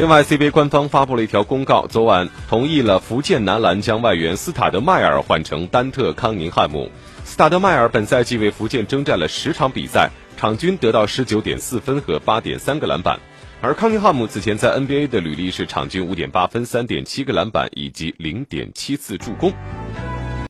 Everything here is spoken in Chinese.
另外 cba 官方发布了一条公告昨晚同意了福建男篮将外援斯塔德迈尔换成丹特康宁汉姆。斯塔德迈尔本赛季为福建征战了十场比赛场均得到十九点四分和八点三个篮板。而康宁汉姆此前在 nba 的履历是场均五点八分三点七个篮板以及零点七次助攻。